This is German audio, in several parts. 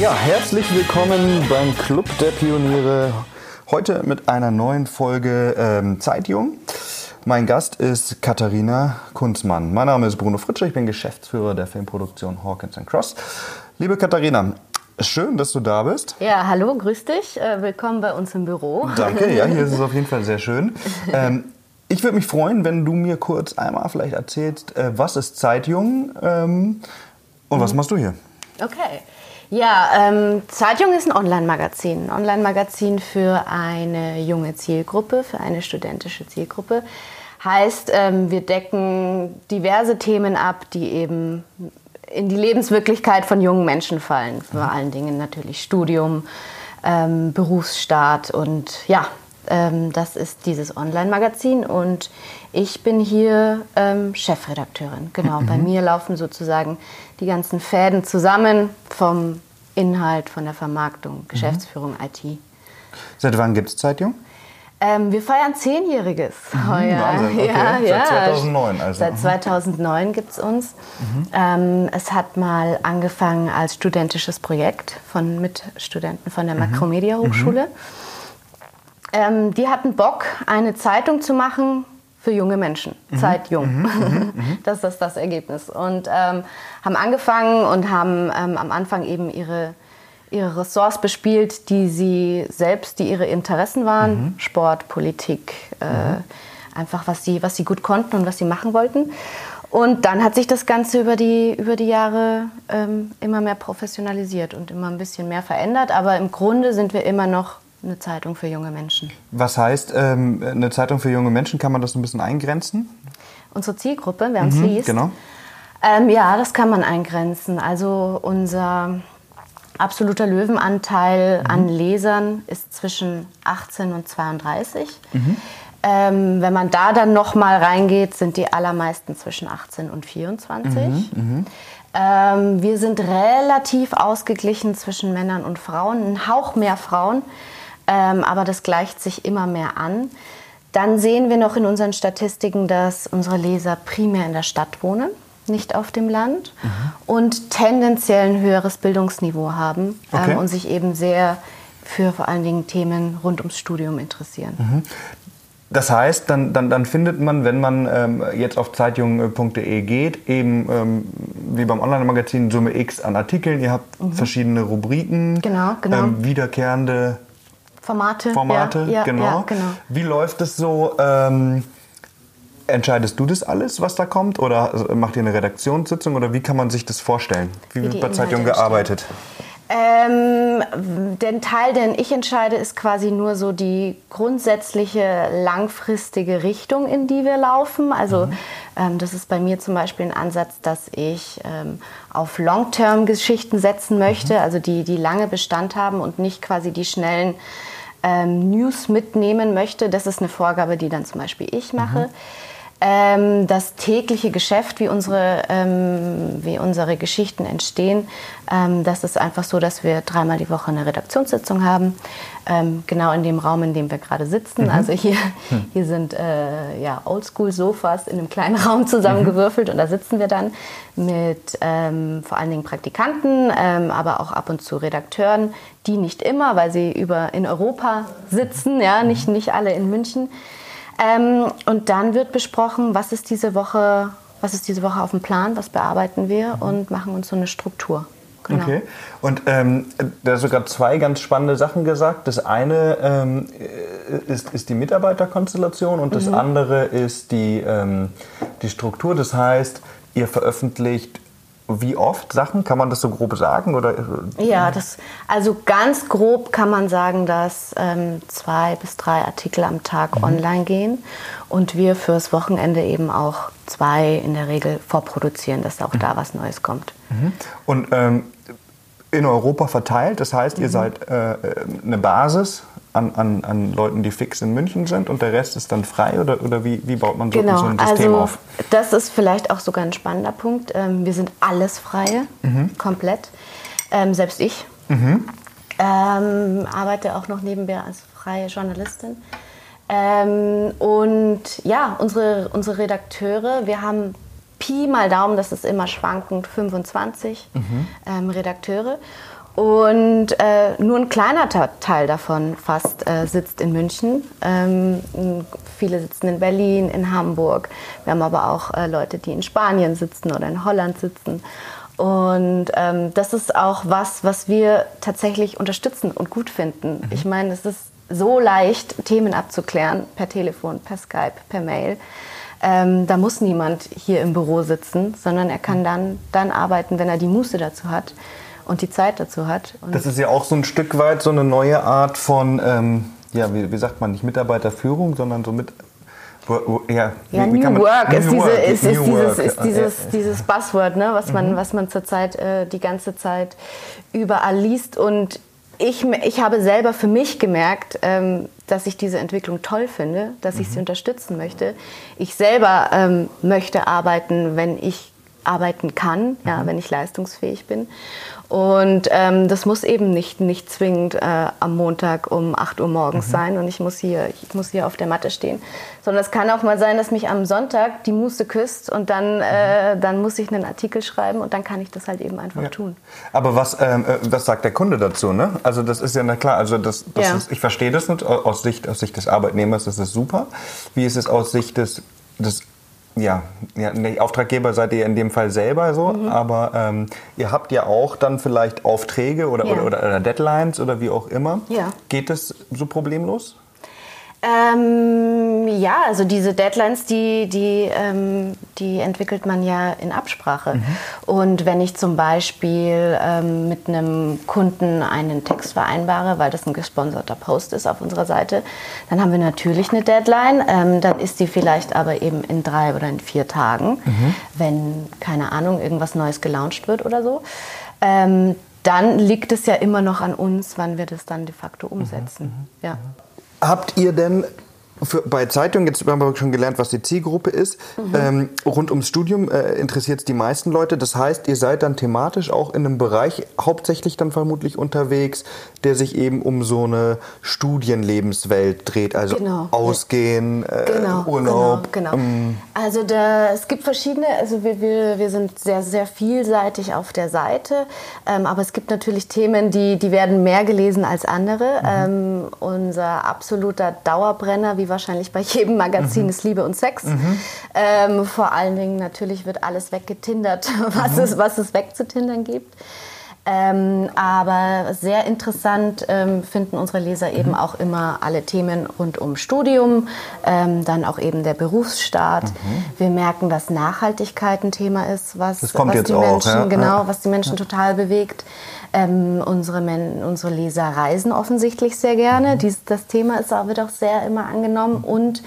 Ja, herzlich willkommen beim Club der Pioniere. Heute mit einer neuen Folge ähm, Zeitjung. Mein Gast ist Katharina Kunzmann. Mein Name ist Bruno Fritsche, ich bin Geschäftsführer der Filmproduktion Hawkins Cross. Liebe Katharina, schön, dass du da bist. Ja, hallo, grüß dich. Äh, willkommen bei uns im Büro. Danke, ja, hier ist es auf jeden Fall sehr schön. Ähm, ich würde mich freuen, wenn du mir kurz einmal vielleicht erzählst, äh, was ist Zeitjung ähm, und was machst du hier? Okay. Ja, ähm, Zeitjung ist ein Online-Magazin. Ein Online-Magazin für eine junge Zielgruppe, für eine studentische Zielgruppe. Heißt, ähm, wir decken diverse Themen ab, die eben in die Lebenswirklichkeit von jungen Menschen fallen. Vor allen Dingen natürlich Studium, ähm, Berufsstart und ja, das ist dieses Online-Magazin und ich bin hier ähm, Chefredakteurin. Genau, mhm. bei mir laufen sozusagen die ganzen Fäden zusammen vom Inhalt, von der Vermarktung, mhm. Geschäftsführung, mhm. IT. Seit wann gibt es Zeitjung? Ähm, wir feiern Zehnjähriges mhm, heuer. Wahnsinn, okay. ja, Seit ja. 2009 also. Seit 2009 gibt es uns. Mhm. Ähm, es hat mal angefangen als studentisches Projekt von Mitstudenten von der mhm. Makromedia Hochschule. Mhm. Ähm, die hatten Bock, eine Zeitung zu machen für junge Menschen, mhm. Zeit jung. Mhm, mhm, mhm. das ist das Ergebnis. Und ähm, haben angefangen und haben ähm, am Anfang eben ihre, ihre Ressorts bespielt, die sie selbst, die ihre Interessen waren. Mhm. Sport, Politik, äh, mhm. einfach was sie, was sie gut konnten und was sie machen wollten. Und dann hat sich das Ganze über die, über die Jahre ähm, immer mehr professionalisiert und immer ein bisschen mehr verändert. Aber im Grunde sind wir immer noch eine Zeitung für junge Menschen. Was heißt ähm, eine Zeitung für junge Menschen? Kann man das ein bisschen eingrenzen? Unsere Zielgruppe, wer uns mhm, liest. Genau. Ähm, ja, das kann man eingrenzen. Also unser absoluter Löwenanteil mhm. an Lesern ist zwischen 18 und 32. Mhm. Ähm, wenn man da dann noch mal reingeht, sind die allermeisten zwischen 18 und 24. Mhm, mhm. Ähm, wir sind relativ ausgeglichen zwischen Männern und Frauen, ein Hauch mehr Frauen ähm, aber das gleicht sich immer mehr an. Dann sehen wir noch in unseren Statistiken, dass unsere Leser primär in der Stadt wohnen, nicht auf dem Land mhm. und tendenziell ein höheres Bildungsniveau haben ähm, okay. ähm, und sich eben sehr für vor allen Dingen Themen rund ums Studium interessieren. Mhm. Das heißt, dann, dann, dann findet man, wenn man ähm, jetzt auf zeitjung.de geht, eben ähm, wie beim Online-Magazin Summe X an Artikeln. Ihr habt mhm. verschiedene Rubriken, genau, genau. Ähm, wiederkehrende Formate. Formate, ja, genau. Ja, genau. Wie läuft es so? Ähm, entscheidest du das alles, was da kommt? Oder macht ihr eine Redaktionssitzung? Oder wie kann man sich das vorstellen? Wie, wie wird bei Zeitung gearbeitet? Ähm, den Teil, den ich entscheide, ist quasi nur so die grundsätzliche langfristige Richtung, in die wir laufen. Also mhm. ähm, das ist bei mir zum Beispiel ein Ansatz, dass ich ähm, auf Long-Term-Geschichten setzen möchte, mhm. also die, die lange Bestand haben und nicht quasi die schnellen ähm, News mitnehmen möchte. Das ist eine Vorgabe, die dann zum Beispiel ich mache. Mhm. Ähm, das tägliche Geschäft, wie unsere, ähm, wie unsere Geschichten entstehen, ähm, das ist einfach so, dass wir dreimal die Woche eine Redaktionssitzung haben, ähm, genau in dem Raum, in dem wir gerade sitzen. Mhm. Also hier, hm. hier sind äh, ja, Oldschool-Sofas in einem kleinen Raum zusammengewürfelt mhm. und da sitzen wir dann mit ähm, vor allen Dingen Praktikanten, ähm, aber auch ab und zu Redakteuren, die nicht immer, weil sie über in Europa sitzen, ja, nicht, nicht alle in München. Ähm, und dann wird besprochen, was ist diese Woche, was ist diese Woche auf dem Plan, was bearbeiten wir und machen uns so eine Struktur. Genau. Okay. Und ähm, da hast sogar zwei ganz spannende Sachen gesagt. Das eine ähm, ist, ist die Mitarbeiterkonstellation und das mhm. andere ist die, ähm, die Struktur. Das heißt, ihr veröffentlicht wie oft Sachen? Kann man das so grob sagen? Oder? Ja, das, also ganz grob kann man sagen, dass ähm, zwei bis drei Artikel am Tag mhm. online gehen und wir fürs Wochenende eben auch zwei in der Regel vorproduzieren, dass auch mhm. da was Neues kommt. Mhm. Und ähm, in Europa verteilt, das heißt, ihr mhm. seid äh, eine Basis an, an, an Leuten, die fix in München sind und der Rest ist dann frei oder, oder wie, wie baut man so, genau, so ein System also, auf? Das ist vielleicht auch sogar ein spannender Punkt. Ähm, wir sind alles Freie, mhm. komplett. Ähm, selbst ich mhm. ähm, arbeite auch noch nebenbei als freie Journalistin. Ähm, und ja, unsere, unsere Redakteure, wir haben Pi mal Daumen, das ist immer schwankend, 25 mhm. Ähm, Redakteure. Und äh, nur ein kleiner Teil davon fast äh, sitzt in München. Ähm, viele sitzen in Berlin, in Hamburg. Wir haben aber auch äh, Leute, die in Spanien sitzen oder in Holland sitzen. Und ähm, das ist auch was, was wir tatsächlich unterstützen und gut finden. Mhm. Ich meine, es ist so leicht, Themen abzuklären per Telefon, per Skype, per Mail. Ähm, da muss niemand hier im Büro sitzen, sondern er kann dann, dann arbeiten, wenn er die Muße dazu hat und die Zeit dazu hat. Und das ist ja auch so ein Stück weit so eine neue Art von, ähm, ja, wie, wie, sagt man, nicht Mitarbeiterführung, sondern so mit. Ja, ja wie, New Work ist, diese, ist, ist, dieses, ist dieses, dieses Buzzword, ne, was man, mhm. was man zurzeit äh, die ganze Zeit überall liest. Und ich, ich habe selber für mich gemerkt, ähm, dass ich diese Entwicklung toll finde, dass ich sie mhm. unterstützen möchte. Ich selber ähm, möchte arbeiten, wenn ich arbeiten kann, ja, mhm. wenn ich leistungsfähig bin. Und ähm, das muss eben nicht, nicht zwingend äh, am Montag um 8 Uhr morgens mhm. sein und ich muss, hier, ich muss hier auf der Matte stehen. Sondern es kann auch mal sein, dass mich am Sonntag die Muße küsst und dann, äh, mhm. dann muss ich einen Artikel schreiben und dann kann ich das halt eben einfach ja. tun. Aber was, ähm, äh, was sagt der Kunde dazu? Ne? Also das ist ja na klar, also das, das ja. ist, ich verstehe das nicht, aus Sicht, aus Sicht des Arbeitnehmers ist es super. Wie ist es aus Sicht des, des ja, ja, der Auftraggeber seid ihr in dem Fall selber so, mhm. aber ähm, ihr habt ja auch dann vielleicht Aufträge oder, ja. oder, oder, oder, Deadlines oder wie auch immer. Ja. Geht das so problemlos? Ähm, ja, also diese Deadlines, die, die, ähm, die entwickelt man ja in Absprache. Mhm. Und wenn ich zum Beispiel ähm, mit einem Kunden einen Text vereinbare, weil das ein gesponserter Post ist auf unserer Seite, dann haben wir natürlich eine Deadline. Ähm, dann ist die vielleicht aber eben in drei oder in vier Tagen, mhm. wenn, keine Ahnung, irgendwas Neues gelauncht wird oder so ähm, dann liegt es ja immer noch an uns, wann wir das dann de facto umsetzen. Mhm, mhm ja. Habt ihr denn für, bei Zeitungen, jetzt haben wir schon gelernt, was die Zielgruppe ist. Mhm. Ähm, rund ums Studium äh, interessiert es die meisten Leute. Das heißt, ihr seid dann thematisch auch in einem Bereich hauptsächlich dann vermutlich unterwegs, der sich eben um so eine Studienlebenswelt dreht. Also genau. Ausgehen, äh, genau. Urlaub. Genau, genau. Ähm. Also da, es gibt verschiedene, also wir, wir, wir sind sehr, sehr vielseitig auf der Seite. Ähm, aber es gibt natürlich Themen, die, die werden mehr gelesen als andere. Mhm. Ähm, unser absoluter Dauerbrenner, wie wahrscheinlich bei jedem Magazin, mhm. ist Liebe und Sex. Mhm. Ähm, vor allen Dingen natürlich wird alles weggetindert, was, mhm. es, was es wegzutindern gibt. Ähm, aber sehr interessant ähm, finden unsere Leser eben mhm. auch immer alle Themen rund um Studium, ähm, dann auch eben der Berufsstaat. Mhm. Wir merken, dass Nachhaltigkeit ein Thema ist, was, was die Menschen auch, ja? genau, was die Menschen ja. total bewegt. Ähm, unsere, Men unsere Leser reisen offensichtlich sehr gerne. Mhm. Dies, das Thema ist wird auch sehr immer angenommen mhm. und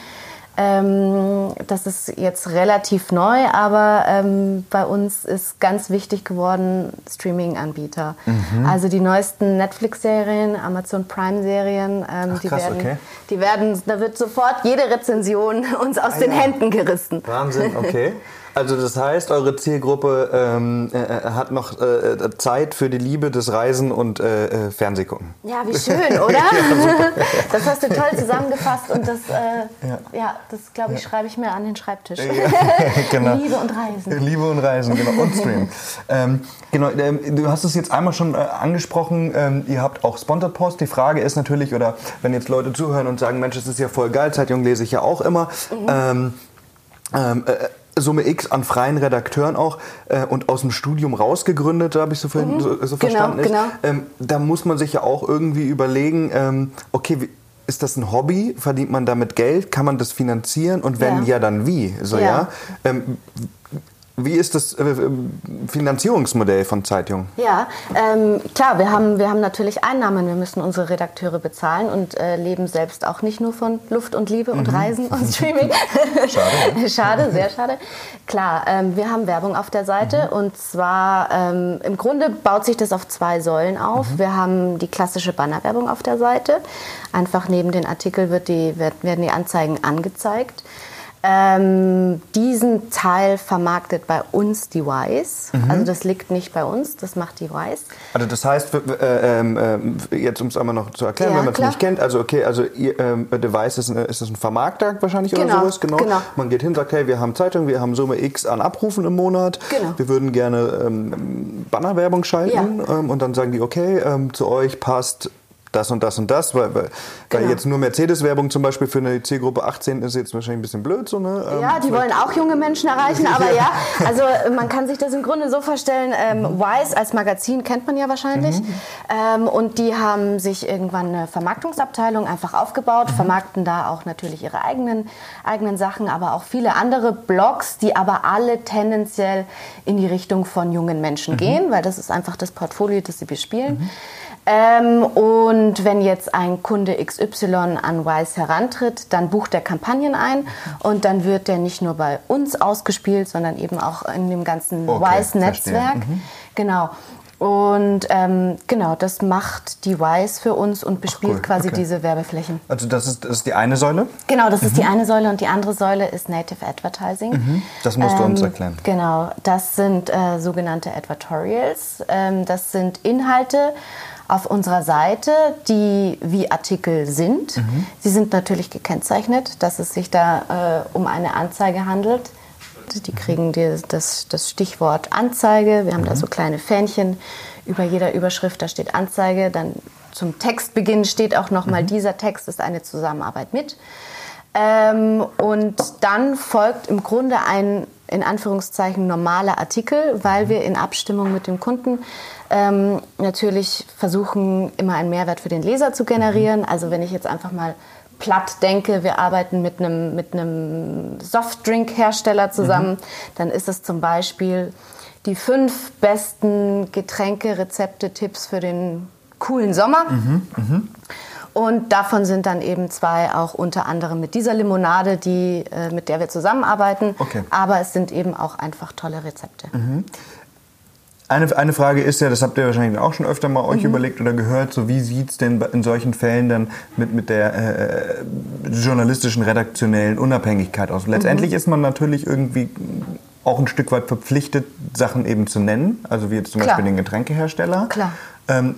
ähm, das ist jetzt relativ neu, aber ähm, bei uns ist ganz wichtig geworden Streaming-Anbieter. Mhm. Also die neuesten Netflix-Serien, Amazon Prime-Serien, ähm, die, werden, okay. die werden, da wird sofort jede Rezension uns aus ah, den ja. Händen gerissen. Wahnsinn, okay. Also das heißt, eure Zielgruppe ähm, äh, äh, hat noch äh, Zeit für die Liebe des Reisen und äh, äh Fernsehgucken. Ja, wie schön, oder? ja, das hast du toll zusammengefasst und das, äh, ja. ja. das glaube ich, schreibe ich mir an den Schreibtisch. genau. Liebe und Reisen. Liebe und Reisen, genau. Und Stream. ähm, genau, ähm, du hast es jetzt einmal schon angesprochen, ähm, ihr habt auch Sponsored Post. Die Frage ist natürlich, oder wenn jetzt Leute zuhören und sagen, Mensch, das ist ja voll geil, Zeitung lese ich ja auch immer. Mhm. Ähm, ähm, äh, Summe X an freien Redakteuren auch äh, und aus dem Studium rausgegründet, habe ich so, mhm. so, so genau, verstanden. Ist. Genau. Ähm, da muss man sich ja auch irgendwie überlegen, ähm, okay, wie, ist das ein Hobby? Verdient man damit Geld? Kann man das finanzieren? Und wenn ja, ja dann wie? So, ja. ja? Ähm, wie ist das äh, Finanzierungsmodell von Zeitungen? Ja, ähm, klar, wir haben, wir haben natürlich Einnahmen. Wir müssen unsere Redakteure bezahlen und äh, leben selbst auch nicht nur von Luft und Liebe und mhm. Reisen und Streaming. schade. Schade, sehr schade. Klar, ähm, wir haben Werbung auf der Seite mhm. und zwar ähm, im Grunde baut sich das auf zwei Säulen auf. Mhm. Wir haben die klassische Bannerwerbung auf der Seite. Einfach neben den Artikel wird die, werden die Anzeigen angezeigt. Ähm, diesen Teil vermarktet bei uns die Wise. Mhm. Also das liegt nicht bei uns, das macht die Wise. Also das heißt, äh, äh, jetzt um es einmal noch zu erklären, ja, wenn man es nicht kennt, also okay, also ihr, äh, The Wise ist, ist das ein Vermarkter wahrscheinlich genau, oder sowas? Genau. genau. Man geht hin, sagt, hey, wir haben Zeitung, wir haben Summe X an Abrufen im Monat, genau. wir würden gerne ähm, Bannerwerbung schalten ja. ähm, und dann sagen die, okay, ähm, zu euch passt das und das und das, weil, weil, genau. weil jetzt nur Mercedes-Werbung zum Beispiel für eine Zielgruppe 18 ist jetzt wahrscheinlich ein bisschen blöd. So, ne? Ähm, ja, die wollen auch junge Menschen erreichen, aber ja, also man kann sich das im Grunde so vorstellen, ähm. Wise als Magazin kennt man ja wahrscheinlich mhm. ähm, und die haben sich irgendwann eine Vermarktungsabteilung einfach aufgebaut, mhm. vermarkten da auch natürlich ihre eigenen, eigenen Sachen, aber auch viele andere Blogs, die aber alle tendenziell in die Richtung von jungen Menschen mhm. gehen, weil das ist einfach das Portfolio, das sie bespielen. Mhm. Ähm, und wenn jetzt ein Kunde XY an Wise herantritt, dann bucht er Kampagnen ein und dann wird der nicht nur bei uns ausgespielt, sondern eben auch in dem ganzen okay, Wise-Netzwerk. Mhm. Genau. Und ähm, genau, das macht die Wise für uns und bespielt cool. quasi okay. diese Werbeflächen. Also das ist, das ist die eine Säule? Genau, das mhm. ist die mhm. eine Säule und die andere Säule ist Native Advertising. Mhm. Das musst du uns ähm, erklären. Genau, das sind äh, sogenannte Advertorials. Ähm, das sind Inhalte, auf unserer Seite, die wie Artikel sind. Mhm. Sie sind natürlich gekennzeichnet, dass es sich da äh, um eine Anzeige handelt. Die kriegen die, das, das Stichwort Anzeige. Wir haben mhm. da so kleine Fähnchen über jeder Überschrift, da steht Anzeige. Dann zum Textbeginn steht auch nochmal, mhm. dieser Text ist eine Zusammenarbeit mit. Ähm, und dann folgt im Grunde ein in Anführungszeichen normaler Artikel, weil mhm. wir in Abstimmung mit dem Kunden ähm, natürlich versuchen, immer einen Mehrwert für den Leser zu generieren. Also wenn ich jetzt einfach mal platt denke, wir arbeiten mit einem, mit einem Softdrink-Hersteller zusammen, mhm. dann ist es zum Beispiel die fünf besten Getränke-Rezepte, Tipps für den coolen Sommer. Mhm. Mhm. Und davon sind dann eben zwei auch unter anderem mit dieser Limonade, die, äh, mit der wir zusammenarbeiten. Okay. Aber es sind eben auch einfach tolle Rezepte. Mhm. Eine, eine Frage ist ja, das habt ihr wahrscheinlich auch schon öfter mal euch mhm. überlegt oder gehört, so wie sieht es denn in solchen Fällen dann mit, mit der äh, journalistischen, redaktionellen Unabhängigkeit aus? Letztendlich mhm. ist man natürlich irgendwie auch ein Stück weit verpflichtet, Sachen eben zu nennen, also wie jetzt zum Klar. Beispiel den Getränkehersteller. Klar. Ähm,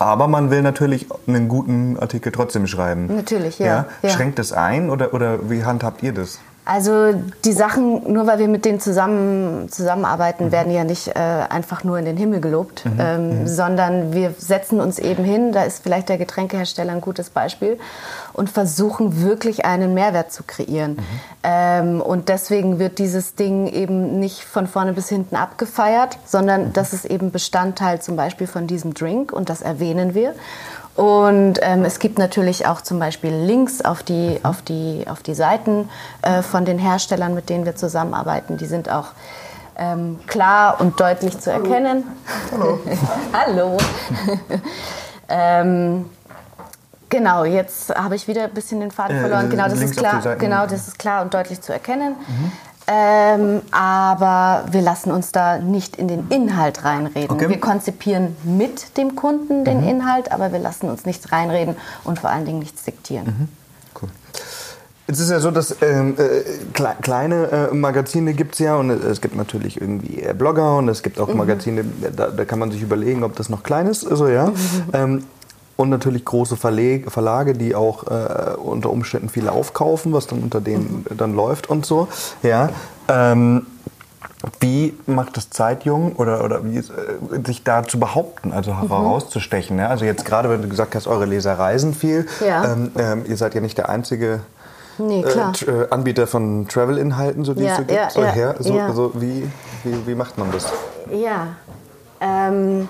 aber man will natürlich einen guten Artikel trotzdem schreiben. Natürlich, ja. ja? Schränkt das ein oder, oder wie handhabt ihr das? Also die Sachen, nur weil wir mit denen zusammen, zusammenarbeiten, mhm. werden ja nicht äh, einfach nur in den Himmel gelobt, mhm. Ähm, mhm. sondern wir setzen uns eben hin, da ist vielleicht der Getränkehersteller ein gutes Beispiel, und versuchen wirklich einen Mehrwert zu kreieren. Mhm. Ähm, und deswegen wird dieses Ding eben nicht von vorne bis hinten abgefeiert, sondern mhm. das ist eben Bestandteil zum Beispiel von diesem Drink und das erwähnen wir. Und ähm, es gibt natürlich auch zum Beispiel Links auf die, auf die, auf die Seiten äh, von den Herstellern, mit denen wir zusammenarbeiten. Die sind auch ähm, klar und deutlich zu erkennen. Hallo. Hallo. ähm, genau, jetzt habe ich wieder ein bisschen den Faden äh, verloren. Genau, das ist klar, genau, das ist klar und deutlich zu erkennen. Mhm. Ähm, aber wir lassen uns da nicht in den Inhalt reinreden. Okay. Wir konzipieren mit dem Kunden den mhm. Inhalt, aber wir lassen uns nichts reinreden und vor allen Dingen nichts diktieren. Mhm. Cool. Es ist ja so, dass ähm, äh, kleine äh, Magazine gibt es ja und es gibt natürlich irgendwie Blogger und es gibt auch mhm. Magazine, da, da, kann man sich überlegen, ob das noch klein ist. Also, ja. Ähm, und natürlich große Verleg Verlage, die auch äh, unter Umständen viele aufkaufen, was dann unter denen mhm. dann läuft und so. Ja. Ähm, wie macht es Zeitjung oder, oder wie, äh, sich da zu behaupten, also mhm. herauszustechen? Ja? Also jetzt gerade, wenn du gesagt hast, eure Leser reisen viel, ja. ähm, ähm, ihr seid ja nicht der einzige nee, äh, äh, Anbieter von Travel-Inhalten, so die ja, es so gibt. Ja, so, her, so, also wie, wie, wie macht man das? Ja, ähm,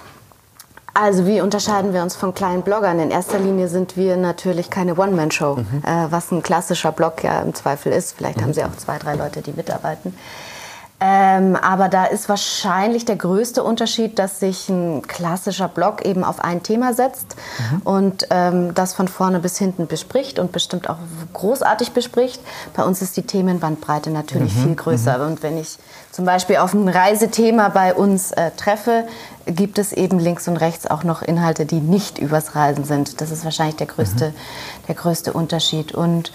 also wie unterscheiden wir uns von kleinen Bloggern? In erster Linie sind wir natürlich keine One-Man-Show, mhm. äh, was ein klassischer Blog ja im Zweifel ist. Vielleicht mhm. haben sie auch zwei, drei Leute, die mitarbeiten. Ähm, aber da ist wahrscheinlich der größte Unterschied, dass sich ein klassischer Blog eben auf ein Thema setzt mhm. und ähm, das von vorne bis hinten bespricht und bestimmt auch großartig bespricht. Bei uns ist die Themenbandbreite natürlich mhm. viel größer. Mhm. Und wenn ich zum Beispiel auf ein Reisethema bei uns äh, treffe, gibt es eben links und rechts auch noch Inhalte, die nicht übers Reisen sind. Das ist wahrscheinlich der größte, mhm. der größte Unterschied. Und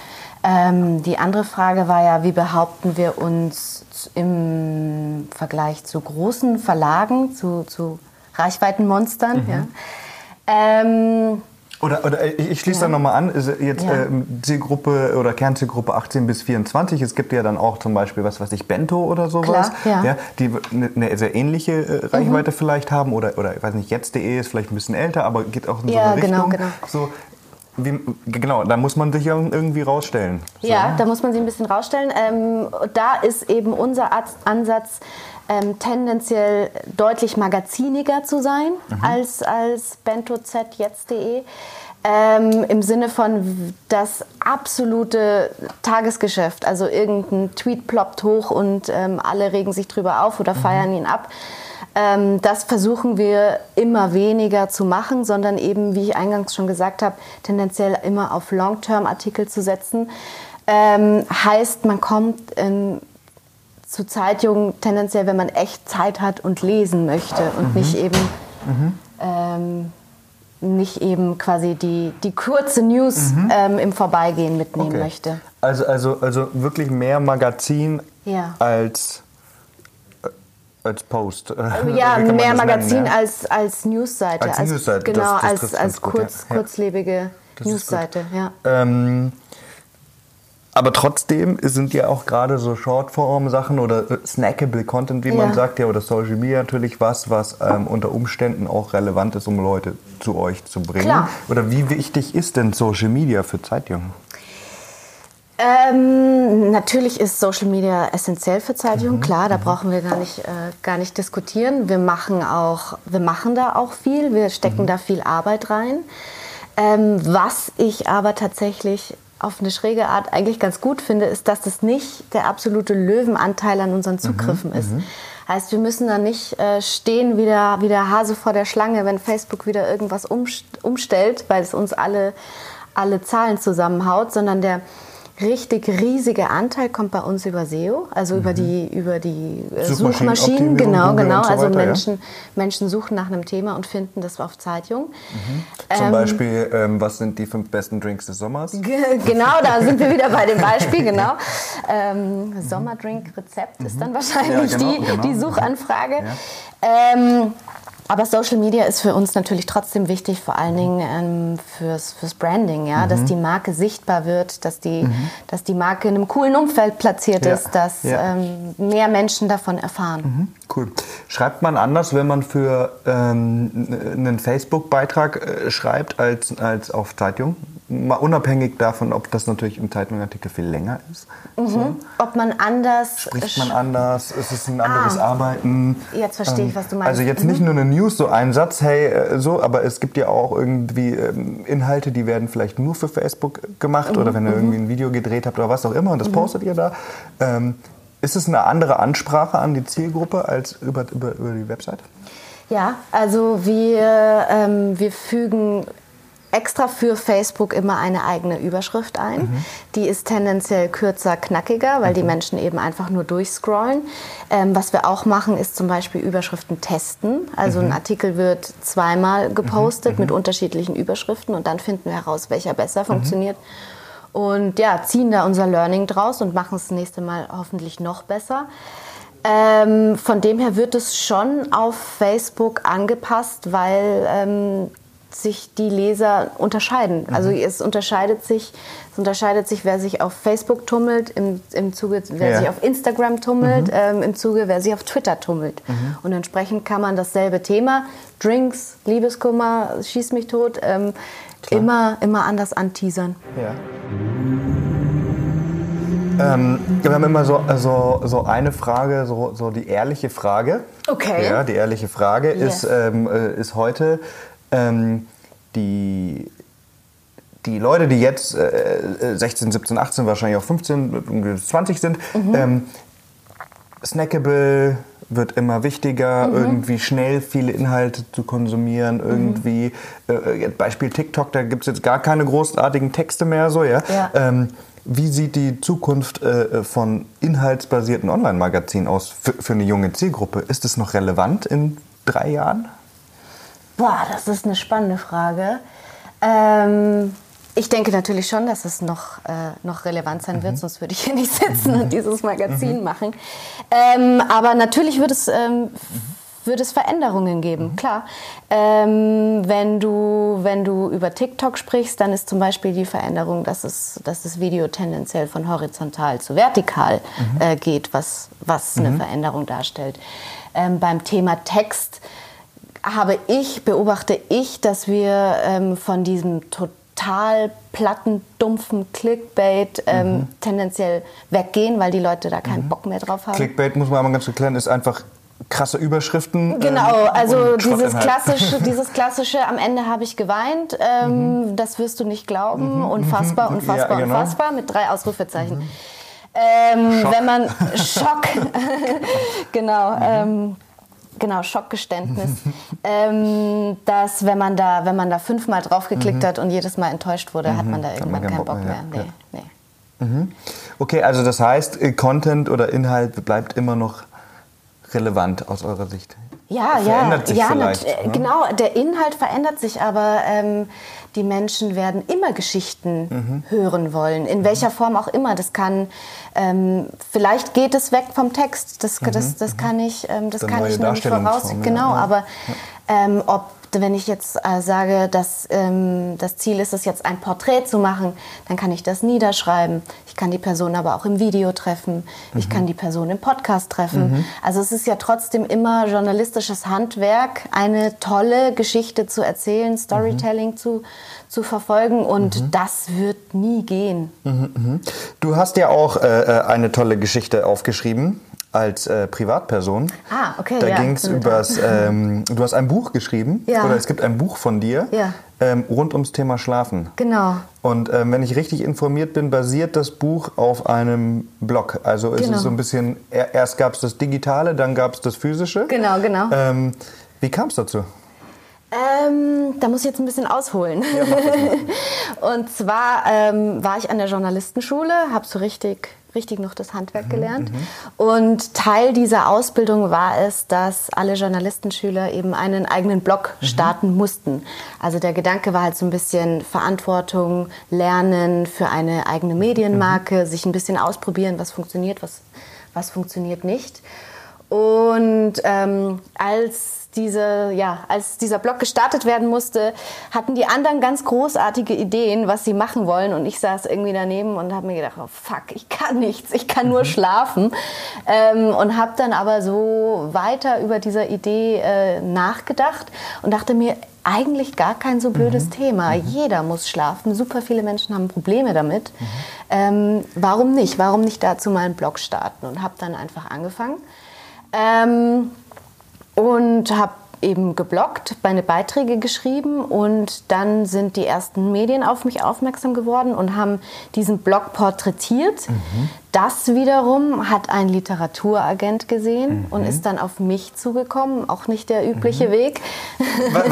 Ähm, die andere Frage war ja, wie behaupten wir uns im Vergleich zu großen Verlagen, zu, zu Reichweitenmonstern? Mhm. Ja. Ähm, oder, oder ich schließe ja. da nochmal an, jetzt ja. äh, Zielgruppe oder Kernzielgruppe 18 bis 24. Es gibt ja dann auch zum Beispiel, was weiß ich, Bento oder sowas, Klar, ja. ja die eine ne sehr ähnliche äh, Reichweite mhm. vielleicht haben oder, oder ich weiß nicht, jetzt.de ist vielleicht ein bisschen älter, aber geht auch in so eine genau, Richtung. Genau. So, wie, genau, da muss man sich irgendwie rausstellen. So, ja, da muss man sich ein bisschen rausstellen. Ähm, da ist eben unser Ansatz, ähm, tendenziell deutlich magaziniger zu sein mhm. als, als bento-z jetzt.de. Ähm, Im Sinne von das absolute Tagesgeschäft. Also irgendein Tweet ploppt hoch und ähm, alle regen sich drüber auf oder mhm. feiern ihn ab. Ähm, das versuchen wir immer weniger zu machen, sondern eben, wie ich eingangs schon gesagt habe, tendenziell immer auf Long-Term-Artikel zu setzen. Ähm, heißt, man kommt in, zu Zeitungen tendenziell, wenn man echt Zeit hat und lesen möchte und mhm. nicht eben mhm. ähm, nicht eben quasi die, die kurze News mhm. ähm, im Vorbeigehen mitnehmen okay. möchte. Also, also, also wirklich mehr Magazin ja. als als Post. Ja, mehr Magazin nennen, ja? als, als Newsseite. Als, als Newsseite. Genau, das, das als, als kurz, ja. kurzlebige Newsseite. Ja. Ähm, aber trotzdem sind ja auch gerade so Shortform-Sachen oder snackable Content, wie man sagt, ja, oder Social Media natürlich was, was ähm, unter Umständen auch relevant ist, um Leute zu euch zu bringen. Klar. Oder wie wichtig ist denn Social Media für Zeitjungen? Ähm, natürlich ist Social Media essentiell für Zeitungen, mhm. klar, da mhm. brauchen wir gar nicht, äh, gar nicht diskutieren. Wir machen, auch, wir machen da auch viel, wir stecken mhm. da viel Arbeit rein. Ähm, was ich aber tatsächlich auf eine schräge Art eigentlich ganz gut finde, ist, dass das nicht der absolute Löwenanteil an unseren mhm. Zugriffen mhm. ist. Heißt, wir müssen da nicht äh, stehen wie der, wie der Hase vor der Schlange, wenn Facebook wieder irgendwas umstellt, weil es uns alle, alle Zahlen zusammenhaut, sondern der, richtig riesige Anteil kommt bei uns über SEO, also mhm. über die, über die äh, Suchmaschinen, genau, genau. So also Menschen, ja. Menschen suchen nach einem Thema und finden das auf Zeitjung. Mhm. Zum ähm, Beispiel, ähm, was sind die fünf besten Drinks des Sommers? Genau, da sind wir wieder bei dem Beispiel, genau. Ähm, Sommerdrink-Rezept mhm. ist dann wahrscheinlich ja, genau, die, genau. die Suchanfrage. Ja. Aber Social Media ist für uns natürlich trotzdem wichtig, vor allen Dingen ähm, fürs, fürs Branding, ja? Mhm. dass die Marke sichtbar wird, dass die, mhm. dass die Marke in einem coolen Umfeld platziert ja. ist, dass ja. ähm, mehr Menschen davon erfahren. Mhm. Cool. Schreibt man anders, wenn man für ähm, einen Facebook-Beitrag äh, schreibt, als, als auf Zeitung? Mal unabhängig davon, ob das natürlich im Zeitungsartikel viel länger ist. Mhm. So. Ob man anders... Spricht man anders? Ist es ein anderes ah, Arbeiten? Jetzt verstehe ich, ähm, was du meinst. Also jetzt mhm. nicht nur eine News, so ein Satz, hey, äh, so, aber es gibt ja auch irgendwie ähm, Inhalte, die werden vielleicht nur für Facebook gemacht mhm. oder wenn ihr mhm. irgendwie ein Video gedreht habt oder was auch immer und das mhm. postet ihr da. Ähm, ist es eine andere Ansprache an die Zielgruppe als über, über, über die Website? Ja, also wir, ähm, wir fügen extra für Facebook immer eine eigene Überschrift ein. Mhm. Die ist tendenziell kürzer, knackiger, weil mhm. die Menschen eben einfach nur durchscrollen. Ähm, was wir auch machen, ist zum Beispiel Überschriften testen. Also mhm. ein Artikel wird zweimal gepostet mhm. mit mhm. unterschiedlichen Überschriften und dann finden wir heraus, welcher besser mhm. funktioniert. Und ja, ziehen da unser Learning draus und machen es das nächste Mal hoffentlich noch besser. Ähm, von dem her wird es schon auf Facebook angepasst, weil ähm, sich die Leser unterscheiden. Mhm. Also es unterscheidet sich, es unterscheidet sich, wer sich auf Facebook tummelt, im, im Zuge, wer ja. sich auf Instagram tummelt, mhm. ähm, im Zuge, wer sich auf Twitter tummelt. Mhm. Und entsprechend kann man dasselbe Thema, Drinks, Liebeskummer, schieß mich tot, ähm, immer, immer anders anteasern. Ja. Ähm, wir haben immer so, so, so eine Frage, so, so die ehrliche Frage. Okay. Ja, die ehrliche Frage yes. ist, ähm, äh, ist heute, ähm, die, die Leute, die jetzt äh, 16, 17, 18, wahrscheinlich auch 15, 20 sind, mhm. ähm, snackable wird immer wichtiger, mhm. irgendwie schnell viele Inhalte zu konsumieren, irgendwie, mhm. äh, Beispiel TikTok, da gibt es jetzt gar keine großartigen Texte mehr, so, ja. ja. Ähm, wie sieht die Zukunft äh, von inhaltsbasierten Online-Magazinen aus für, für eine junge Zielgruppe? Ist es noch relevant in drei Jahren? Boah, das ist eine spannende Frage. Ähm, Ich denke natürlich schon, dass es noch, äh, noch relevant sein wird, mhm. sonst würde ich hier nicht sitzen und dieses Magazin mhm. machen. Ähm, aber natürlich wird es, ähm, wird es Veränderungen geben, mhm. klar. Ähm, wenn, du, wenn du über TikTok sprichst, dann ist zum Beispiel die Veränderung, dass, es, dass das Video tendenziell von horizontal zu vertikal mhm. äh, geht, was, was eine mhm. Veränderung darstellt. Ähm, beim Thema Text habe ich, beobachte ich, dass wir ähm, von diesem total platten, dumpfen Clickbait ähm, mhm. tendenziell weggehen, weil die Leute da keinen mhm. Bock mehr drauf haben. Clickbait, muss man aber ganz erklären, ist einfach krasse Überschriften. Genau, ähm, also dieses klassische, dieses klassische, am Ende habe ich geweint, ähm, mhm. das wirst du nicht glauben, mhm. unfassbar, mhm. unfassbar, ja, genau. unfassbar, mit drei Ausrufezeichen. Mhm. Ähm, wenn man Schock, genau, mhm. ähm, genau, Schockgeständnis, ähm, dass wenn man da, wenn man da fünfmal draufgeklickt mhm. hat und jedes Mal enttäuscht wurde, mhm. hat man da irgendwann keinen Bock, mehr. mehr. Nee, nee. Mhm. Okay, also das heißt, äh, Content oder Inhalt bleibt immer noch relevant aus eurer Sicht. Ja, verändert ja, sich ja, vielleicht, ne? genau. Der Inhalt verändert sich, aber ähm, die Menschen werden immer Geschichten mhm. hören wollen, in welcher Form auch immer. Das kann, ähm, vielleicht geht es weg vom Text, das, mhm. das, das kann ich, ähm, das kann ich nicht voraus. Genau, ja. aber ähm, ob wenn ich jetzt äh, sage, dass ähm, das Ziel ist es jetzt ein Porträt zu machen, dann kann ich das niederschreiben. Ich kann die Person aber auch im Video treffen. Mhm. Ich kann die Person im Podcast treffen. Mhm. Also es ist ja trotzdem immer journalistisches Handwerk, eine tolle Geschichte zu erzählen, Storytelling mhm. zu, zu verfolgen und mhm. das wird nie gehen. Mhm, mhm. Du hast ja auch äh, äh, eine tolle Geschichte aufgeschrieben als äh, Privatperson. Ah, okay. Da ja, ging es übers, ähm, du hast ein Buch geschrieben, ja. oder es gibt ein Buch von dir ja. ähm, rund ums Thema Schlafen. Genau. Und ähm, wenn ich richtig informiert bin, basiert das Buch auf einem Blog. Also es genau. ist so ein bisschen, erst gab es das Digitale, dann gab es das Physische. Genau, genau. Ähm, wie kam es dazu? Ähm, da muss ich jetzt ein bisschen ausholen. Ja, und zwar ähm, war ich an der Journalistenschule, habe so richtig richtig noch das Handwerk mhm, gelernt. Mhm. Und Teil dieser Ausbildung war es, dass alle Journalistenschüler eben einen eigenen Blog mhm. starten mussten. Also der Gedanke war halt so ein bisschen Verantwortung, Lernen für eine eigene Medienmarke, mhm. sich ein bisschen ausprobieren, was funktioniert, was, was funktioniert nicht. Und ähm, als diese, ja, als dieser Blog gestartet werden musste, hatten die anderen ganz großartige Ideen, was sie machen wollen. Und ich saß irgendwie daneben und habe mir gedacht, oh fuck, ich kann nichts, ich kann nur mhm. schlafen. Ähm, und habe dann aber so weiter über dieser Idee äh, nachgedacht und dachte mir, eigentlich gar kein so blödes mhm. Thema. Mhm. Jeder muss schlafen. Super viele Menschen haben Probleme damit. Mhm. Ähm, warum nicht? Warum nicht dazu mal einen Blog starten? Und habe dann einfach angefangen. Ähm, und habe eben gebloggt, meine Beiträge geschrieben und dann sind die ersten Medien auf mich aufmerksam geworden und haben diesen Blog porträtiert. Mhm. Das wiederum hat ein Literaturagent gesehen mhm. und ist dann auf mich zugekommen. Auch nicht der übliche mhm. Weg.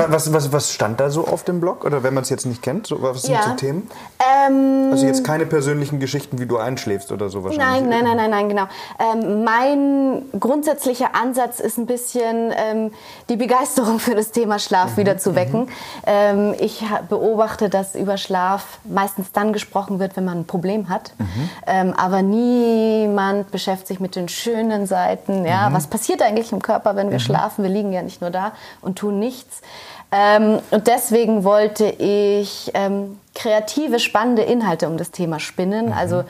Was, was, was, stand da so auf dem Blog? Oder wenn man es jetzt nicht kennt, so, was sind ja. so Themen? Ähm, also jetzt keine persönlichen Geschichten, wie du einschläfst oder so wahrscheinlich. Nein, nein, nein, nein, nein genau. Ähm, mein grundsätzlicher Ansatz ist ein bisschen ähm, die Begeisterung für das Thema Schlaf mhm. wieder zu wecken. Mhm. Ähm, ich beobachte, dass über Schlaf meistens dann gesprochen wird, wenn man ein Problem hat, mhm. ähm, aber nie niemand beschäftigt sich mit den schönen Seiten. Ja? Mhm. Was passiert eigentlich im Körper, wenn wir mhm. schlafen? Wir liegen ja nicht nur da und tun nichts. Ähm, und deswegen wollte ich ähm, kreative, spannende Inhalte um das Thema spinnen. Mhm. Also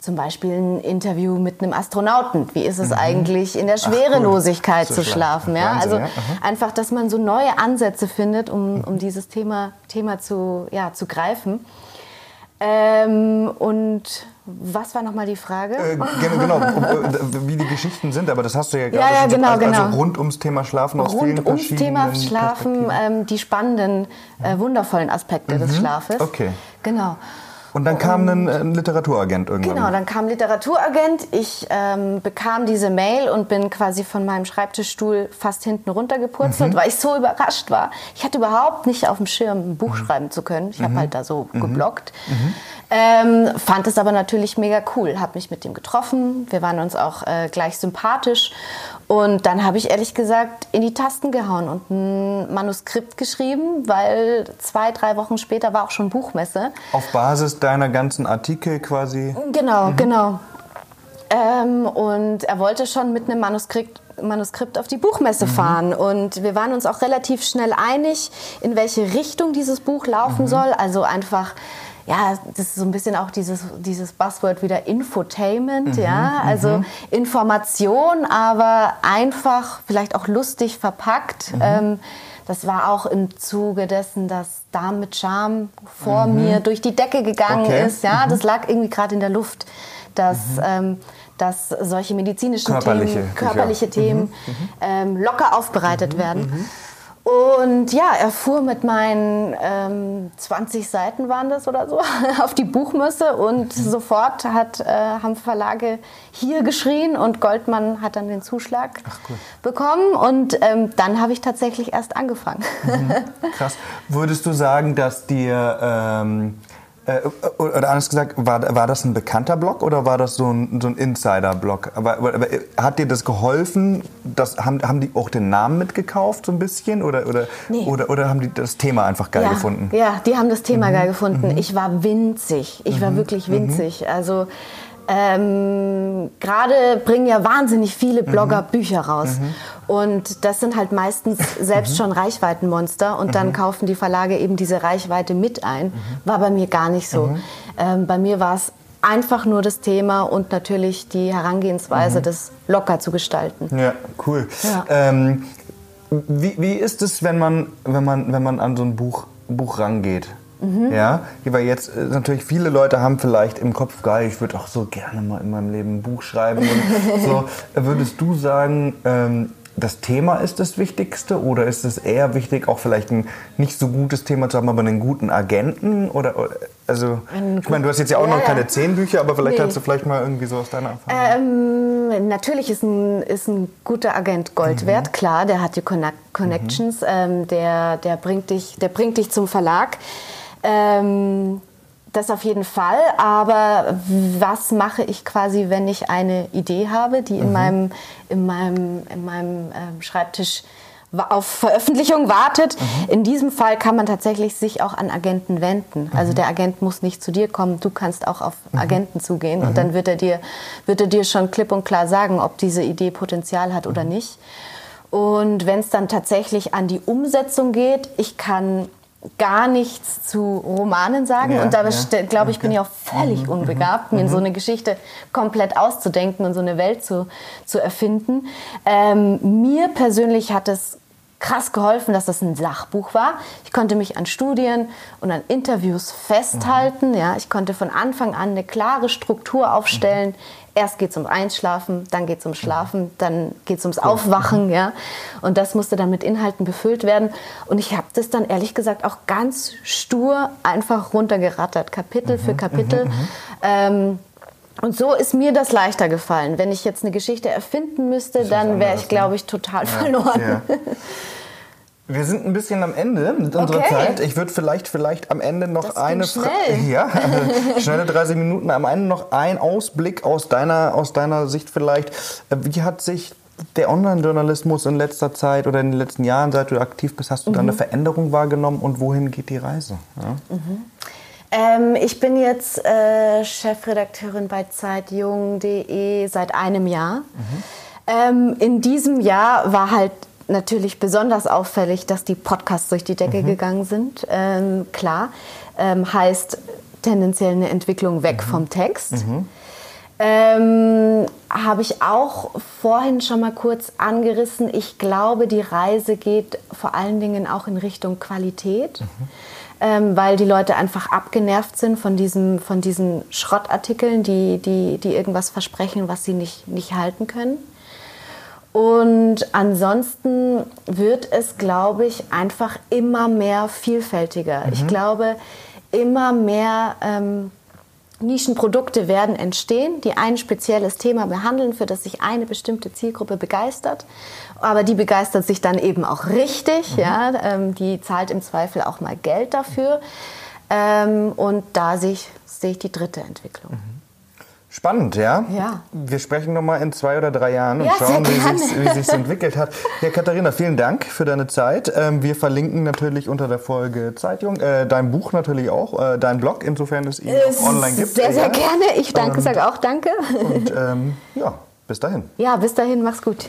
zum Beispiel ein Interview mit einem Astronauten. Wie ist es mhm. eigentlich in der Schwerelosigkeit cool. zu, schlafen? schlafen ja? Wahnsinn, also ja? einfach, dass man so neue Ansätze findet, um, um dieses Thema, Thema zu, ja, zu greifen. Ähm, und was war nochmal die Frage? Äh, genau, wie die Geschichten sind, aber das hast du ja gerade ja, ja, genau, also, genau. also rund ums Thema Schlafen aus rund vielen ums Thema Schlafen, ähm, die spannenden, äh, wundervollen Aspekte mhm. des Schlafes. Okay. Genau. Und dann kam ein, ein, Literaturagent irgendwann. Genau, dann kam ein Literaturagent. Ich ähm, bekam diese Mail und bin quasi von meinem Schreibtischstuhl fast hinten runtergepurzelt, mhm. weil ich so überrascht war. Ich hatte überhaupt nicht auf dem Schirm, ein Buch mhm. schreiben zu können. Ich mhm. habe halt da so mhm. geblockt. Mhm. Ähm, fand es aber natürlich mega cool. Habe mich mit ihm getroffen. Wir waren uns auch äh, gleich sympathisch. Und dann habe ich ehrlich gesagt in die Tasten gehauen und ein Manuskript geschrieben, weil zwei, drei Wochen später war auch schon Buchmesse. Auf Basis deiner ganzen Artikel quasi? Genau, mhm. genau. Ähm, und er wollte schon mit einem Manuskript, Manuskript auf die Buchmesse mhm. fahren. Und wir waren uns auch relativ schnell einig, in welche Richtung dieses Buch laufen mhm. soll. Also einfach ja, das ist so ein bisschen auch dieses, dieses Buzzword wieder Infotainment, mhm, ja, also mhm. Information, aber einfach vielleicht auch lustig verpackt. Mhm. Ähm, das war auch im Zuge dessen, dass Dame mit Charme vor mhm. mir durch die Decke gegangen okay. ist. Ja, das mhm. lag irgendwie gerade in der Luft, dass, mhm. ähm, dass solche medizinischen körperliche, Themen, körperliche Themen ähm, locker aufbereitet werden. Und ja, er fuhr mit meinen ähm, 20 Seiten waren das oder so auf die Buchmesse und mhm. sofort hat, äh, haben Verlage hier geschrien und Goldmann hat dann den Zuschlag cool. bekommen und ähm, dann habe ich tatsächlich erst angefangen. Mhm. Krass. Würdest du sagen, dass dir ähm, äh, oder anders gesagt, war, war das ein bekannter Blog oder war das so ein, so ein Insider-Blog? Aber, aber, hat dir das geholfen? Das, haben, haben die auch den Namen mitgekauft so ein bisschen? Oder, oder, nee. oder, oder haben die das Thema einfach geil ja, gefunden? Ja, die haben das Thema mhm. geil gefunden. Mhm. Ich war winzig. Ich mhm. war wirklich winzig. Mhm. Also ähm, Gerade bringen ja wahnsinnig viele mhm. Blogger mhm. Bücher raus. Mhm. Und das sind halt meistens selbst mhm. schon Reichweitenmonster. Und dann mhm. kaufen die Verlage eben diese Reichweite mit ein. Mhm. War bei mir gar nicht so. Ähm, bei mir war es einfach nur das Thema und natürlich die Herangehensweise, das locker zu gestalten. Ja, cool. Ja. Ähm, wie, wie ist es, wenn man, wenn man, wenn man an so ein Buch, Buch rangeht? Mhm. Ja, weil jetzt äh, natürlich viele Leute haben vielleicht im Kopf, geil, ich würde auch so gerne mal in meinem Leben ein Buch schreiben. Und so, würdest du sagen, ähm, das Thema ist das Wichtigste oder ist es eher wichtig, auch vielleicht ein nicht so gutes Thema zu haben, aber einen guten Agenten? Oder, also, ich meine, du hast jetzt ja auch ja, noch keine zehn Bücher, aber vielleicht nee. kannst du vielleicht mal irgendwie so aus deiner Erfahrung. Ähm, natürlich ist ein, ist ein guter Agent Gold mhm. wert, klar, der hat die Connections, mhm. ähm, der, der, bringt dich, der bringt dich zum Verlag. Ähm, das auf jeden Fall, aber was mache ich quasi, wenn ich eine Idee habe, die in mhm. meinem, in meinem, in meinem ähm, Schreibtisch auf Veröffentlichung wartet. Mhm. In diesem Fall kann man tatsächlich sich auch an Agenten wenden. Also mhm. der Agent muss nicht zu dir kommen, du kannst auch auf mhm. Agenten zugehen und mhm. dann wird er, dir, wird er dir schon klipp und klar sagen, ob diese Idee Potenzial hat oder mhm. nicht. Und wenn es dann tatsächlich an die Umsetzung geht, ich kann gar nichts zu Romanen sagen. Ja, und da ja. glaube ich, bin ich auch völlig mhm, unbegabt, mhm, mir so eine Geschichte komplett auszudenken und so eine Welt zu, zu erfinden. Ähm, mir persönlich hat es krass geholfen, dass das ein Sachbuch war. Ich konnte mich an Studien und an Interviews festhalten. Mhm. Ja, ich konnte von Anfang an eine klare Struktur aufstellen. Mhm. Erst geht es ums Einschlafen, dann geht es ums Schlafen, dann geht es ums Aufwachen. Ja? Und das musste dann mit Inhalten befüllt werden. Und ich habe das dann ehrlich gesagt auch ganz stur einfach runtergerattert, Kapitel mhm. für Kapitel. Mhm. mhm. Ähm, und so ist mir das leichter gefallen. Wenn ich jetzt eine Geschichte erfinden müsste, dann wäre ich, glaube ne? ich, total ja. verloren. Ja. Wir sind ein bisschen am Ende mit unserer okay. Zeit. Ich würde vielleicht, vielleicht am Ende noch das eine Frage. Ja, also schnelle 30 Minuten. Am Ende noch ein Ausblick aus deiner, aus deiner Sicht vielleicht. Wie hat sich der Online-Journalismus in letzter Zeit oder in den letzten Jahren, seit du aktiv bist, hast du mhm. da eine Veränderung wahrgenommen und wohin geht die Reise? Ja? Mhm. Ähm, ich bin jetzt äh, Chefredakteurin bei zeitjung.de seit einem Jahr. Mhm. Ähm, in diesem Jahr war halt natürlich besonders auffällig, dass die Podcasts durch die Decke mhm. gegangen sind. Ähm, klar, ähm, heißt tendenziell eine Entwicklung weg mhm. vom Text. Mhm. Ähm, Habe ich auch vorhin schon mal kurz angerissen. Ich glaube, die Reise geht vor allen Dingen auch in Richtung Qualität. Mhm ähm, weil die Leute einfach abgenervt sind von, diesem, von diesen Schrottartikeln, die, die, die irgendwas versprechen, was sie nicht, nicht halten können. Und ansonsten wird es, glaube ich, einfach immer mehr vielfältiger. Mhm. Ich glaube, immer mehr ähm, Nischenprodukte werden entstehen, die ein spezielles Thema behandeln, für das sich eine bestimmte Zielgruppe begeistert. Aber die begeistert sich dann eben auch richtig. Mhm. Ja? Ähm, die zahlt im Zweifel auch mal Geld dafür. Ähm, und da sehe ich, sehe ich die dritte Entwicklung. Mhm. Spannend, ja? Ja. Wir sprechen nochmal in zwei oder drei Jahren und Ja, schauen, wie sich entwickelt hat. Ja, Katharina, vielen Dank für deine Zeit. Ähm, wir verlinken natürlich unter der Folge Zeitjung, äh, dein Buch natürlich auch, äh, dein Blog, insofern es ihn Es online gibt. Sehr, sehr egal. gerne. Ich danke, sage auch danke. Und ähm, ja, bis dahin. Ja, bis dahin, mach's gut.